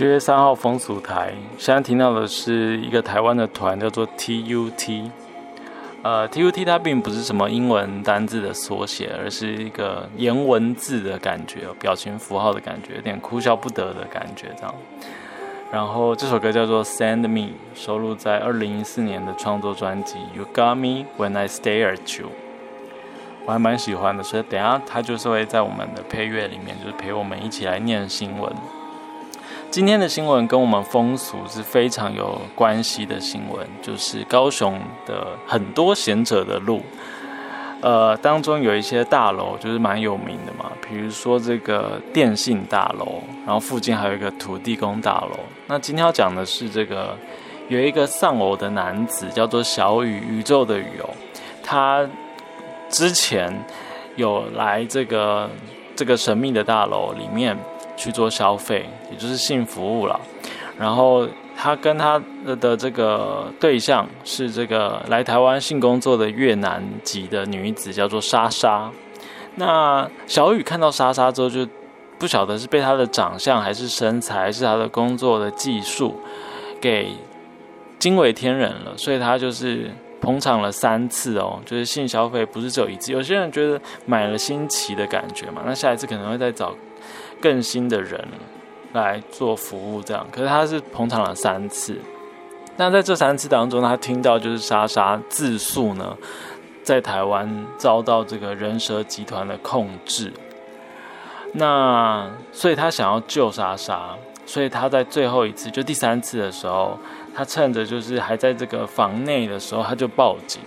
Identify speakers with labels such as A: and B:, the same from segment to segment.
A: 七月三号风俗台，现在听到的是一个台湾的团，叫做 TUT。呃，TUT 它并不是什么英文单字的缩写，而是一个颜文字的感觉，表情符号的感觉，有点哭笑不得的感觉这样。然后这首歌叫做《Send Me》，收录在二零一四年的创作专辑《You Got Me When I Stare at You》。我还蛮喜欢的，所以等下它就是会在我们的配乐里面，就是陪我们一起来念新闻。今天的新闻跟我们风俗是非常有关系的新闻，就是高雄的很多贤者的路，呃，当中有一些大楼就是蛮有名的嘛，比如说这个电信大楼，然后附近还有一个土地公大楼。那今天要讲的是这个有一个丧偶的男子叫做小雨，宇宙的雨哦，他之前有来这个这个神秘的大楼里面。去做消费，也就是性服务了。然后他跟他的这个对象是这个来台湾性工作的越南籍的女子，叫做莎莎。那小雨看到莎莎之后，就不晓得是被她的长相，还是身材，还是她的工作的技术给惊为天人了。所以他就是捧场了三次哦，就是性消费不是只有一次。有些人觉得买了新奇的感觉嘛，那下一次可能会再找。更新的人来做服务，这样，可是他是捧场了三次。那在这三次当中，他听到就是莎莎自诉呢，在台湾遭到这个人蛇集团的控制。那所以他想要救莎莎，所以他在最后一次，就第三次的时候，他趁着就是还在这个房内的时候，他就报警。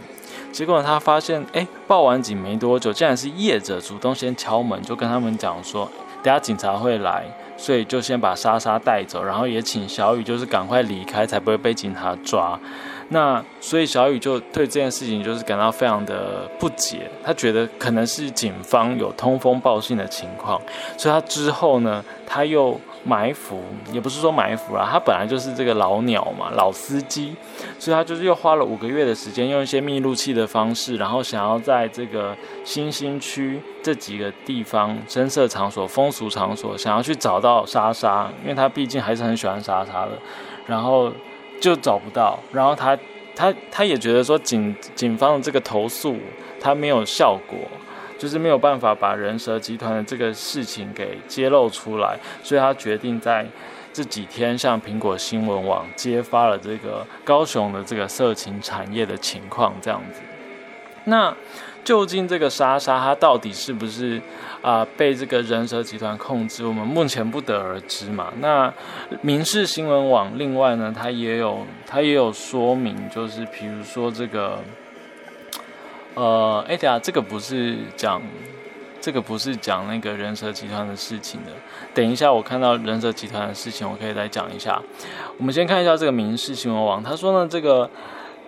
A: 结果他发现，哎，报完警没多久，竟然是业者主动先敲门，就跟他们讲说。等下警察会来，所以就先把莎莎带走，然后也请小雨就是赶快离开，才不会被警察抓。那所以小雨就对这件事情就是感到非常的不解，他觉得可能是警方有通风报信的情况，所以他之后呢，他又。埋伏也不是说埋伏啦，他本来就是这个老鸟嘛，老司机，所以他就是又花了五个月的时间，用一些密录器的方式，然后想要在这个新兴区这几个地方深色场所、风俗场所，想要去找到莎莎，因为他毕竟还是很喜欢莎莎的，然后就找不到，然后他他他也觉得说警警方的这个投诉他没有效果。就是没有办法把人蛇集团的这个事情给揭露出来，所以他决定在这几天向苹果新闻网揭发了这个高雄的这个色情产业的情况。这样子，那究竟这个莎莎她到底是不是啊被这个人蛇集团控制？我们目前不得而知嘛。那民事新闻网另外呢，它也有它也有说明，就是比如说这个。呃，哎，等下，这个不是讲，这个不是讲那个人蛇集团的事情的。等一下，我看到人蛇集团的事情，我可以再讲一下。我们先看一下这个民事新闻网，他说呢，这个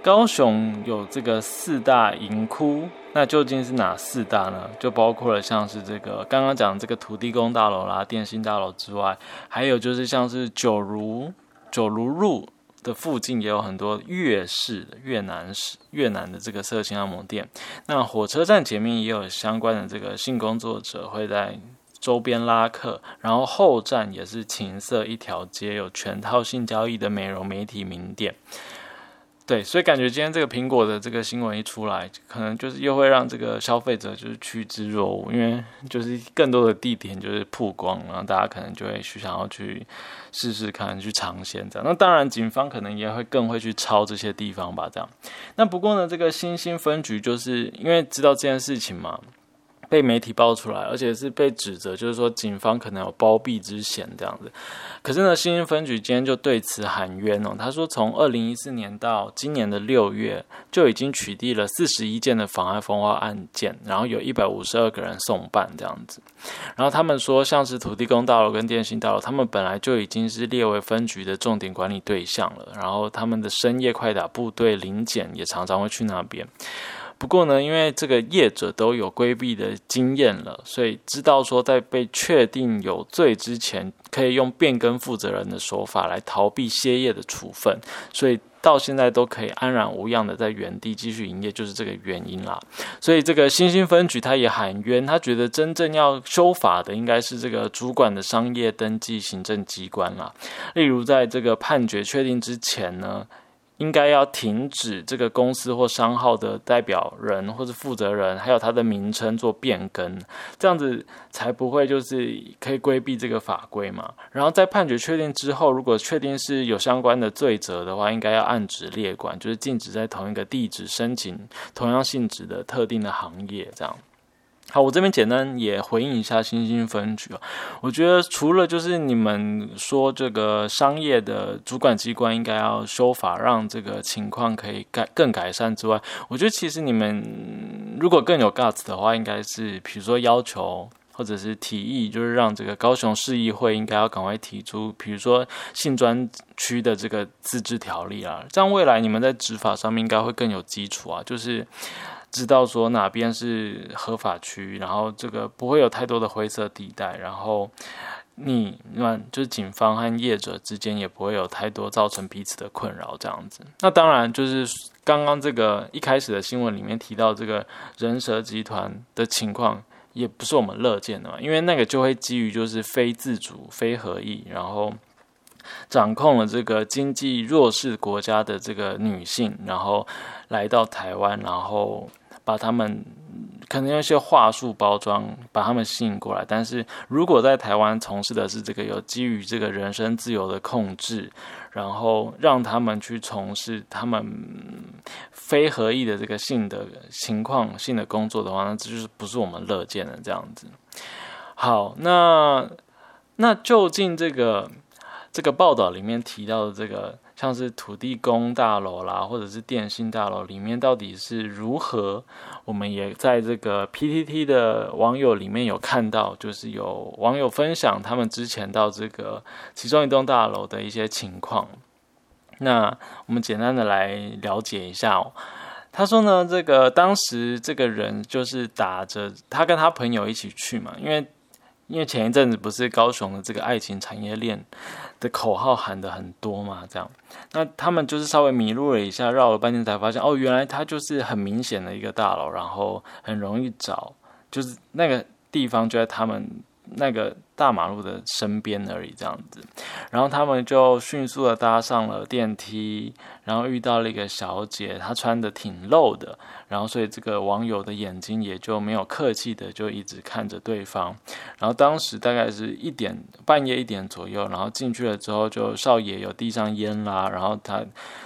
A: 高雄有这个四大银窟，那究竟是哪四大呢？就包括了像是这个刚刚讲这个土地公大楼啦、电信大楼之外，还有就是像是九如九如路。的附近也有很多越式越南式越南的这个色情按摩店，那火车站前面也有相关的这个性工作者会在周边拉客，然后后站也是情色一条街，有全套性交易的美容媒体名店。对，所以感觉今天这个苹果的这个新闻一出来，可能就是又会让这个消费者就是趋之若鹜，因为就是更多的地点就是曝光，然后大家可能就会去想要去试试看，去尝鲜这样。那当然，警方可能也会更会去抄这些地方吧，这样。那不过呢，这个新兴分局就是因为知道这件事情嘛。被媒体爆出来，而且是被指责，就是说警方可能有包庇之嫌这样子。可是呢，新兴分局今天就对此喊冤哦。他说，从二零一四年到今年的六月，就已经取缔了四十一件的妨碍风化案件，然后有一百五十二个人送办这样子。然后他们说，像是土地公大楼跟电信大楼，他们本来就已经是列为分局的重点管理对象了。然后他们的深夜快打部队临检也常常会去那边。不过呢，因为这个业者都有规避的经验了，所以知道说在被确定有罪之前，可以用变更负责人的手法来逃避歇业的处分，所以到现在都可以安然无恙的在原地继续营业，就是这个原因啦。所以这个新兴分局他也喊冤，他觉得真正要修法的应该是这个主管的商业登记行政机关啦。例如在这个判决确定之前呢。应该要停止这个公司或商号的代表人或者负责人，还有他的名称做变更，这样子才不会就是可以规避这个法规嘛。然后在判决确定之后，如果确定是有相关的罪责的话，应该要按职列管，就是禁止在同一个地址申请同样性质的特定的行业这样。好，我这边简单也回应一下新兴分局啊。我觉得除了就是你们说这个商业的主管机关应该要修法，让这个情况可以改更改善之外，我觉得其实你们如果更有 guts 的话，应该是比如说要求或者是提议，就是让这个高雄市议会应该要赶快提出，比如说性专区的这个自治条例啊，这样未来你们在执法上面应该会更有基础啊，就是。知道说哪边是合法区，然后这个不会有太多的灰色地带，然后你那就是警方和业者之间也不会有太多造成彼此的困扰这样子。那当然就是刚刚这个一开始的新闻里面提到这个人蛇集团的情况，也不是我们乐见的嘛，因为那个就会基于就是非自主、非合意，然后。掌控了这个经济弱势国家的这个女性，然后来到台湾，然后把他们可能用一些话术包装，把他们吸引过来。但是如果在台湾从事的是这个有基于这个人身自由的控制，然后让他们去从事他们非合意的这个性的情况性的工作的话，那这就是不是我们乐见的这样子。好，那那究竟这个？这个报道里面提到的这个，像是土地公大楼啦，或者是电信大楼里面到底是如何？我们也在这个 PTT 的网友里面有看到，就是有网友分享他们之前到这个其中一栋大楼的一些情况。那我们简单的来了解一下哦。他说呢，这个当时这个人就是打着他跟他朋友一起去嘛，因为。因为前一阵子不是高雄的这个爱情产业链的口号喊的很多嘛，这样，那他们就是稍微迷路了一下，绕了半天才发现，哦，原来它就是很明显的一个大楼，然后很容易找，就是那个地方就在他们那个大马路的身边而已，这样子，然后他们就迅速的搭上了电梯，然后遇到了一个小姐，她穿的挺露的。然后，所以这个网友的眼睛也就没有客气的，就一直看着对方。然后当时大概是一点半夜一点左右，然后进去了之后，就少爷有递上烟啦，然后他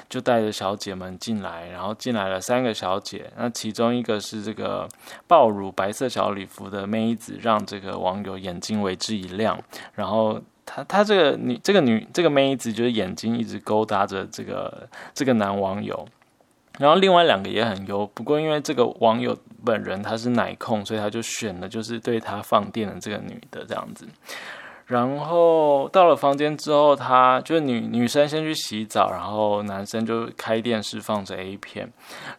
A: 就带着小姐们进来，然后进来了三个小姐，那其中一个是这个爆乳白色小礼服的妹子，让这个网友眼睛为之一亮。然后他他这个女这个女这个妹子就是眼睛一直勾搭着这个这个男网友。然后另外两个也很优，不过因为这个网友本人他是奶控，所以他就选了就是对他放电的这个女的这样子。然后到了房间之后，他就女女生先去洗澡，然后男生就开电视放着 A 片。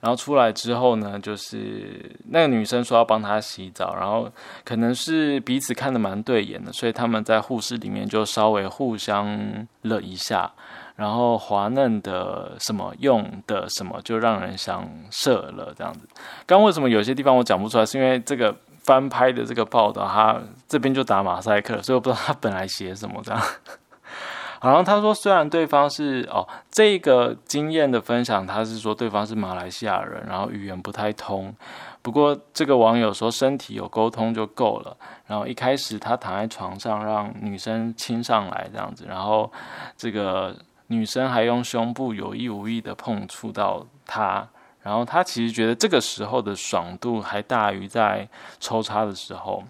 A: 然后出来之后呢，就是那个女生说要帮他洗澡，然后可能是彼此看的蛮对眼的，所以他们在护士里面就稍微互相了一下。然后滑嫩的什么用的什么就让人想射了这样子。刚为什么有些地方我讲不出来，是因为这个翻拍的这个报道，他这边就打马赛克，所以我不知道他本来写什么这样。好像他说，虽然对方是哦这个经验的分享，他是说对方是马来西亚人，然后语言不太通。不过这个网友说身体有沟通就够了。然后一开始他躺在床上让女生亲上来这样子，然后这个。女生还用胸部有意无意的碰触到他，然后他其实觉得这个时候的爽度还大于在抽插的时候。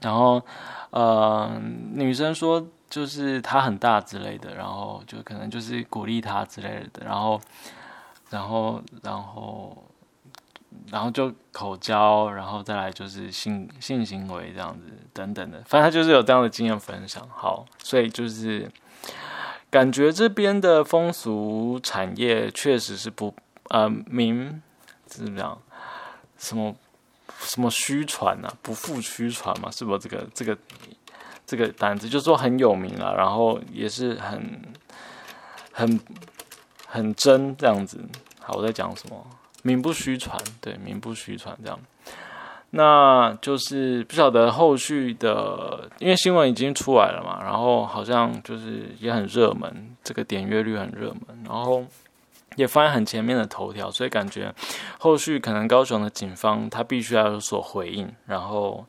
A: 然后，呃，女生说就是他很大之类的，然后就可能就是鼓励他之类的。然后，然后，然后，然后就口交，然后再来就是性性行为这样子等等的。反正他就是有这样的经验分享。好，所以就是。感觉这边的风俗产业确实是不呃名怎么样？什么什么虚传啊？不复虚传嘛？是不？这个这个这个单子就说很有名啊，然后也是很很很真这样子。好，我在讲什么？名不虚传，对，名不虚传这样。那就是不晓得后续的，因为新闻已经出来了嘛，然后好像就是也很热门，这个点阅率很热门，然后也放在很前面的头条，所以感觉后续可能高雄的警方他必须要有所回应，然后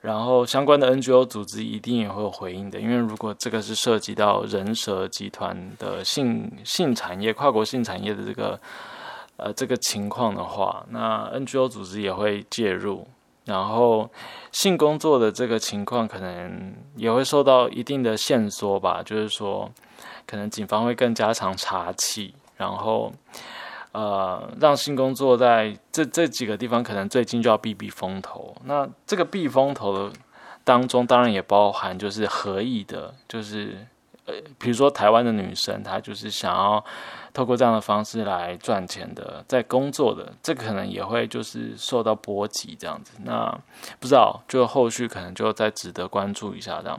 A: 然后相关的 NGO 组织一定也会有回应的，因为如果这个是涉及到人蛇集团的性性产业、跨国性产业的这个。呃，这个情况的话，那 NGO 组织也会介入，然后性工作的这个情况可能也会受到一定的线索吧，就是说，可能警方会更加常查气，然后呃，让性工作在这这几个地方可能最近就要避避风头。那这个避风头的当中，当然也包含就是合意的，就是呃，比如说台湾的女生，她就是想要。透过这样的方式来赚钱的，在工作的，这可能也会就是受到波及这样子。那不知道，就后续可能就再值得关注一下这样。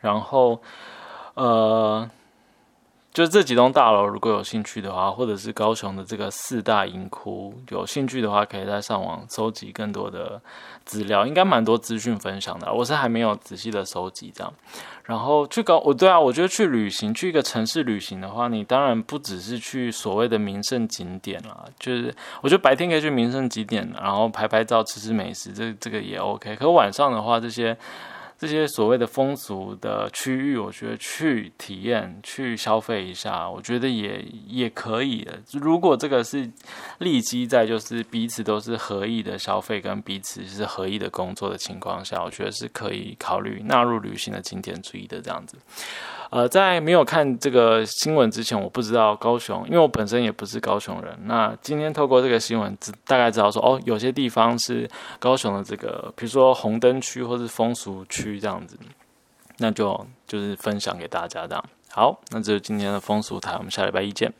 A: 然后，呃。就是这几栋大楼，如果有兴趣的话，或者是高雄的这个四大银窟，有兴趣的话，可以在上网搜集更多的资料，应该蛮多资讯分享的。我是还没有仔细的收集这样。然后去高，我对啊，我觉得去旅行，去一个城市旅行的话，你当然不只是去所谓的名胜景点啦，就是我觉得白天可以去名胜景点，然后拍拍照、吃吃美食，这这个也 OK。可晚上的话，这些。这些所谓的风俗的区域，我觉得去体验、去消费一下，我觉得也也可以的。如果这个是立基在就是彼此都是合意的消费跟彼此是合意的工作的情况下，我觉得是可以考虑纳入旅行的景点之一的这样子。呃，在没有看这个新闻之前，我不知道高雄，因为我本身也不是高雄人。那今天透过这个新闻，大概知道说，哦，有些地方是高雄的这个，比如说红灯区或是风俗区这样子，那就就是分享给大家这样。好，那这是今天的风俗台，我们下礼拜一见。